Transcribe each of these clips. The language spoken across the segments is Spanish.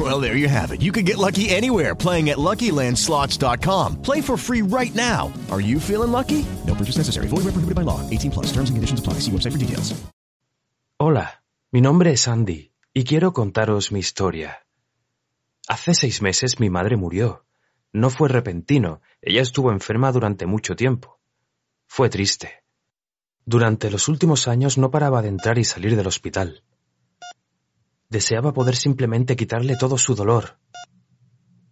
Well, there you have it. You can get lucky anywhere playing at LuckyLandSlots.com. Play for free right now. Are you feeling lucky? No purchase necessary. Void where prohibited by law. 18 plus. Terms and conditions apply. See website for details. Hola, mi nombre es Andy y quiero contaros mi historia. Hace seis meses mi madre murió. No fue repentino, ella estuvo enferma durante mucho tiempo. Fue triste. Durante los últimos años no paraba de entrar y salir del hospital. Deseaba poder simplemente quitarle todo su dolor,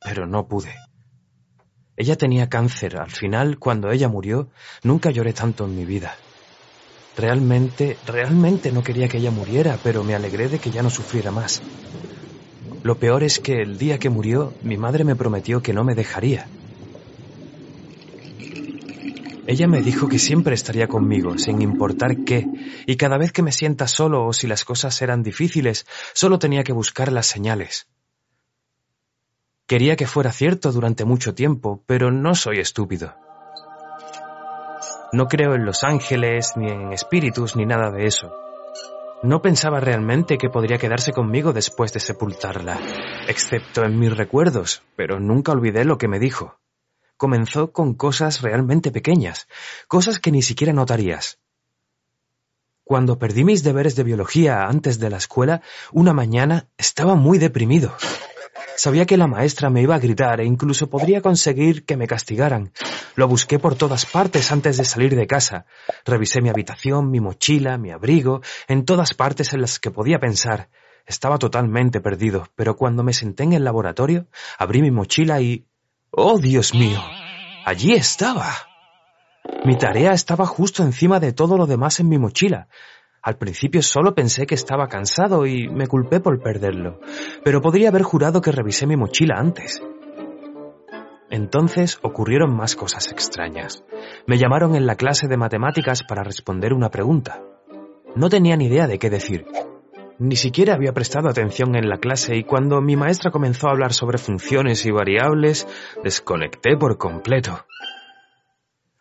pero no pude. Ella tenía cáncer. Al final, cuando ella murió, nunca lloré tanto en mi vida. Realmente, realmente no quería que ella muriera, pero me alegré de que ya no sufriera más. Lo peor es que el día que murió, mi madre me prometió que no me dejaría. Ella me dijo que siempre estaría conmigo, sin importar qué, y cada vez que me sienta solo o si las cosas eran difíciles, solo tenía que buscar las señales. Quería que fuera cierto durante mucho tiempo, pero no soy estúpido. No creo en los ángeles, ni en espíritus, ni nada de eso. No pensaba realmente que podría quedarse conmigo después de sepultarla, excepto en mis recuerdos, pero nunca olvidé lo que me dijo. Comenzó con cosas realmente pequeñas, cosas que ni siquiera notarías. Cuando perdí mis deberes de biología antes de la escuela, una mañana estaba muy deprimido. Sabía que la maestra me iba a gritar e incluso podría conseguir que me castigaran. Lo busqué por todas partes antes de salir de casa. Revisé mi habitación, mi mochila, mi abrigo, en todas partes en las que podía pensar. Estaba totalmente perdido, pero cuando me senté en el laboratorio, abrí mi mochila y... ¡Oh, Dios mío! Allí estaba. Mi tarea estaba justo encima de todo lo demás en mi mochila. Al principio solo pensé que estaba cansado y me culpé por perderlo, pero podría haber jurado que revisé mi mochila antes. Entonces ocurrieron más cosas extrañas. Me llamaron en la clase de matemáticas para responder una pregunta. No tenía ni idea de qué decir. Ni siquiera había prestado atención en la clase y cuando mi maestra comenzó a hablar sobre funciones y variables, desconecté por completo.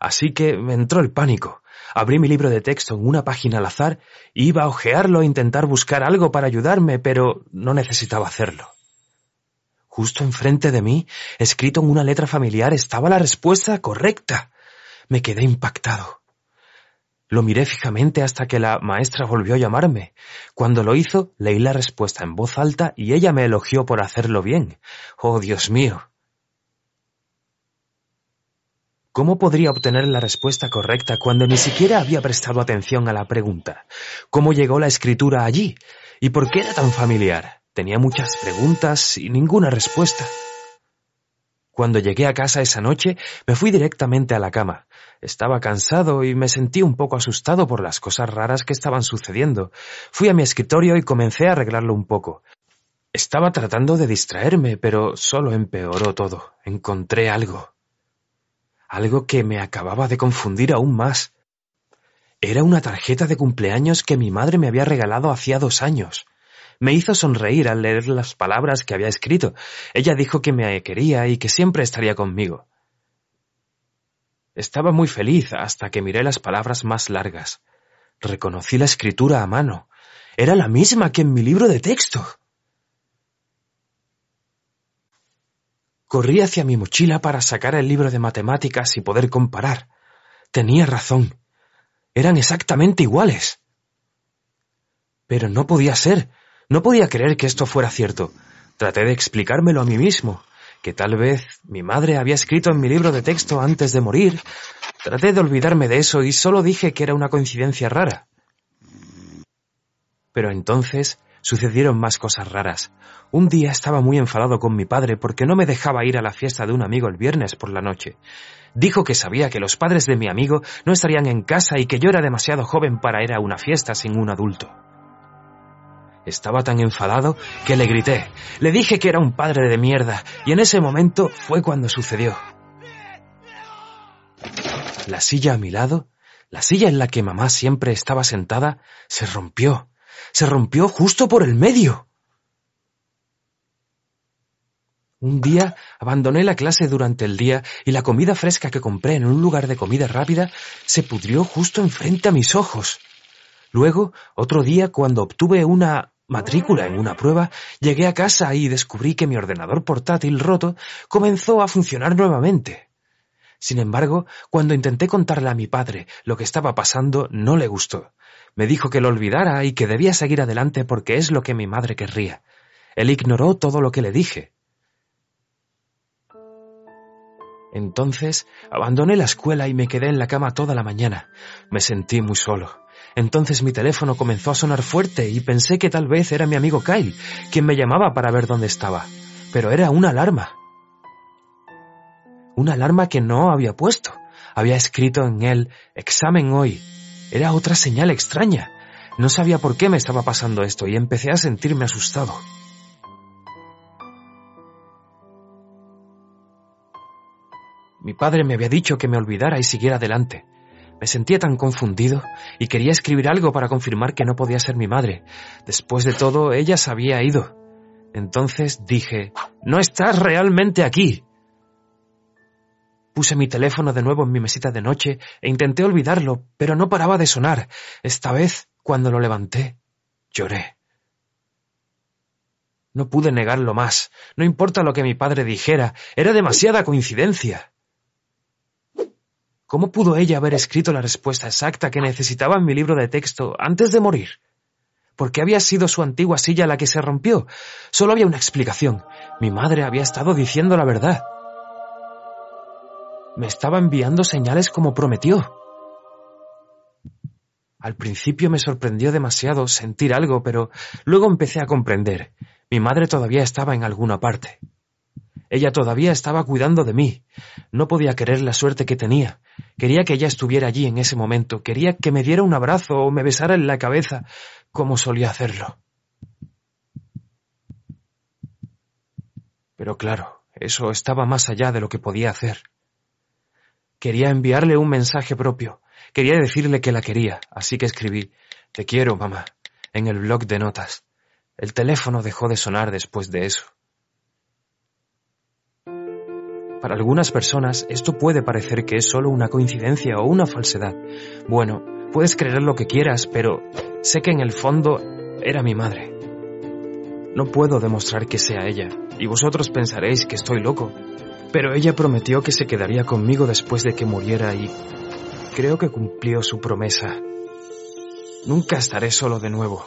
Así que me entró el pánico. Abrí mi libro de texto en una página al azar iba a hojearlo e intentar buscar algo para ayudarme, pero no necesitaba hacerlo. Justo enfrente de mí, escrito en una letra familiar, estaba la respuesta correcta. Me quedé impactado. Lo miré fijamente hasta que la maestra volvió a llamarme. Cuando lo hizo, leí la respuesta en voz alta y ella me elogió por hacerlo bien. Oh, Dios mío. ¿Cómo podría obtener la respuesta correcta cuando ni siquiera había prestado atención a la pregunta? ¿Cómo llegó la escritura allí? ¿Y por qué era tan familiar? Tenía muchas preguntas y ninguna respuesta. Cuando llegué a casa esa noche, me fui directamente a la cama. Estaba cansado y me sentí un poco asustado por las cosas raras que estaban sucediendo. Fui a mi escritorio y comencé a arreglarlo un poco. Estaba tratando de distraerme, pero solo empeoró todo. Encontré algo algo que me acababa de confundir aún más. Era una tarjeta de cumpleaños que mi madre me había regalado hacía dos años. Me hizo sonreír al leer las palabras que había escrito. Ella dijo que me quería y que siempre estaría conmigo. Estaba muy feliz hasta que miré las palabras más largas. Reconocí la escritura a mano. Era la misma que en mi libro de texto. Corrí hacia mi mochila para sacar el libro de matemáticas y poder comparar. Tenía razón. Eran exactamente iguales. Pero no podía ser. No podía creer que esto fuera cierto. Traté de explicármelo a mí mismo, que tal vez mi madre había escrito en mi libro de texto antes de morir. Traté de olvidarme de eso y solo dije que era una coincidencia rara. Pero entonces sucedieron más cosas raras. Un día estaba muy enfadado con mi padre porque no me dejaba ir a la fiesta de un amigo el viernes por la noche. Dijo que sabía que los padres de mi amigo no estarían en casa y que yo era demasiado joven para ir a una fiesta sin un adulto. Estaba tan enfadado que le grité. Le dije que era un padre de mierda y en ese momento fue cuando sucedió. La silla a mi lado La silla en la que mamá siempre estaba sentada se rompió. Se rompió justo por el medio. Un día abandoné la clase durante el día y la comida fresca que compré en un lugar de comida rápida se pudrió justo enfrente a mis ojos. Luego, otro día, cuando obtuve una matrícula en una prueba, llegué a casa y descubrí que mi ordenador portátil roto comenzó a funcionar nuevamente. Sin embargo, cuando intenté contarle a mi padre lo que estaba pasando, no le gustó. Me dijo que lo olvidara y que debía seguir adelante porque es lo que mi madre querría. Él ignoró todo lo que le dije. Entonces abandoné la escuela y me quedé en la cama toda la mañana. Me sentí muy solo. Entonces mi teléfono comenzó a sonar fuerte y pensé que tal vez era mi amigo Kyle, quien me llamaba para ver dónde estaba. Pero era una alarma. Una alarma que no había puesto. Había escrito en él examen hoy. Era otra señal extraña. No sabía por qué me estaba pasando esto y empecé a sentirme asustado. Mi padre me había dicho que me olvidara y siguiera adelante. Me sentía tan confundido y quería escribir algo para confirmar que no podía ser mi madre. Después de todo, ella se había ido. Entonces dije, no estás realmente aquí. Puse mi teléfono de nuevo en mi mesita de noche e intenté olvidarlo, pero no paraba de sonar. Esta vez, cuando lo levanté, lloré. No pude negarlo más. No importa lo que mi padre dijera, era demasiada coincidencia. ¿Cómo pudo ella haber escrito la respuesta exacta que necesitaba en mi libro de texto antes de morir? ¿Por qué había sido su antigua silla la que se rompió? Solo había una explicación. Mi madre había estado diciendo la verdad. Me estaba enviando señales como prometió. Al principio me sorprendió demasiado sentir algo, pero luego empecé a comprender. Mi madre todavía estaba en alguna parte. Ella todavía estaba cuidando de mí. No podía querer la suerte que tenía. Quería que ella estuviera allí en ese momento. Quería que me diera un abrazo o me besara en la cabeza, como solía hacerlo. Pero claro, eso estaba más allá de lo que podía hacer. Quería enviarle un mensaje propio. Quería decirle que la quería, así que escribí Te quiero, mamá, en el blog de notas. El teléfono dejó de sonar después de eso. Para algunas personas esto puede parecer que es solo una coincidencia o una falsedad. Bueno, puedes creer lo que quieras, pero sé que en el fondo era mi madre. No puedo demostrar que sea ella, y vosotros pensaréis que estoy loco, pero ella prometió que se quedaría conmigo después de que muriera y creo que cumplió su promesa. Nunca estaré solo de nuevo.